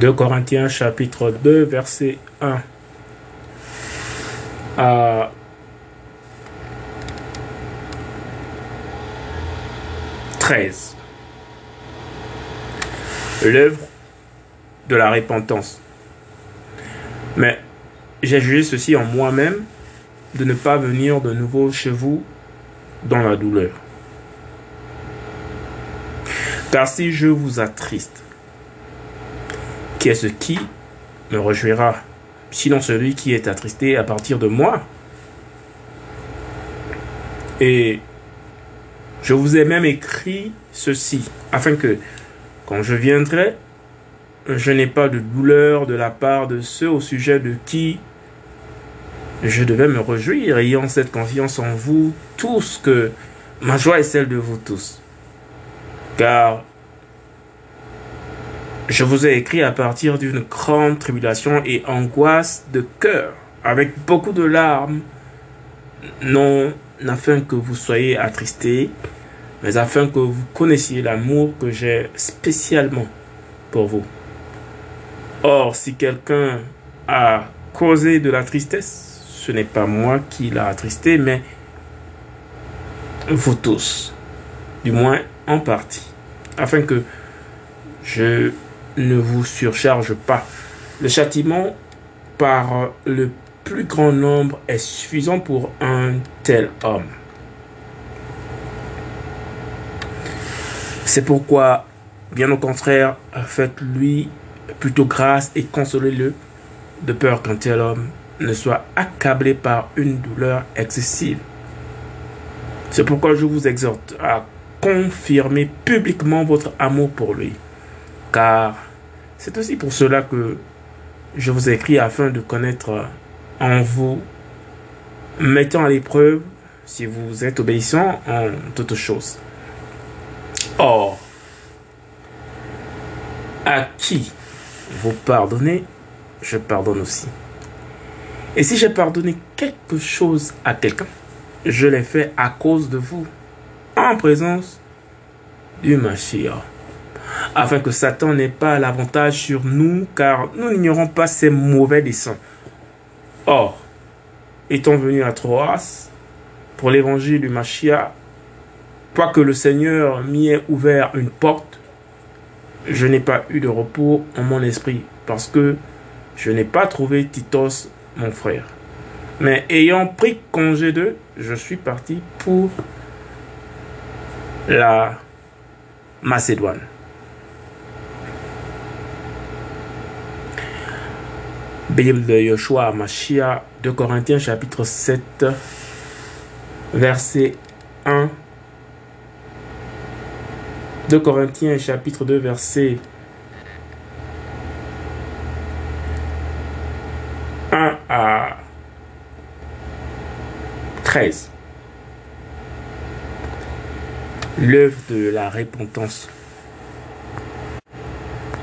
2 Corinthiens chapitre 2 verset 1 à 13. L'œuvre de la repentance. Mais j'ai jugé ceci en moi-même de ne pas venir de nouveau chez vous dans la douleur. Car si je vous attriste, qui est ce qui me réjouira Sinon celui qui est attristé à partir de moi. Et je vous ai même écrit ceci, afin que quand je viendrai, je n'ai pas de douleur de la part de ceux au sujet de qui je devais me réjouir, ayant cette confiance en vous tous, que ma joie est celle de vous tous. Car je vous ai écrit à partir d'une grande tribulation et angoisse de cœur, avec beaucoup de larmes, non afin que vous soyez attristés, mais afin que vous connaissiez l'amour que j'ai spécialement pour vous. Or, si quelqu'un a causé de la tristesse, ce n'est pas moi qui l'a attristé, mais vous tous, du moins en partie, afin que je ne vous surcharge pas. Le châtiment par le plus grand nombre est suffisant pour un tel homme. C'est pourquoi, bien au contraire, faites-lui plutôt grâce et consolez-le, de peur qu'un tel homme ne soit accablé par une douleur excessive. C'est pourquoi je vous exhorte à confirmer publiquement votre amour pour lui car c'est aussi pour cela que je vous écris afin de connaître en vous, mettant à l'épreuve si vous êtes obéissant en toutes choses. Or, à qui vous pardonnez, je pardonne aussi. Et si j'ai pardonné quelque chose à quelqu'un, je l'ai fait à cause de vous, en présence du Mashiach afin que Satan n'ait pas l'avantage sur nous, car nous n'ignorons pas ses mauvais desseins. Or, étant venu à Troas pour l'évangile du Machia, quoique le Seigneur m'y ait ouvert une porte, je n'ai pas eu de repos en mon esprit, parce que je n'ai pas trouvé Titos, mon frère. Mais ayant pris congé d'eux, je suis parti pour la Macédoine. Bible de Yoshua Machia, de Corinthiens chapitre 7, verset 1. De Corinthiens chapitre 2, verset 1 à 13. L'œuvre de la repentance.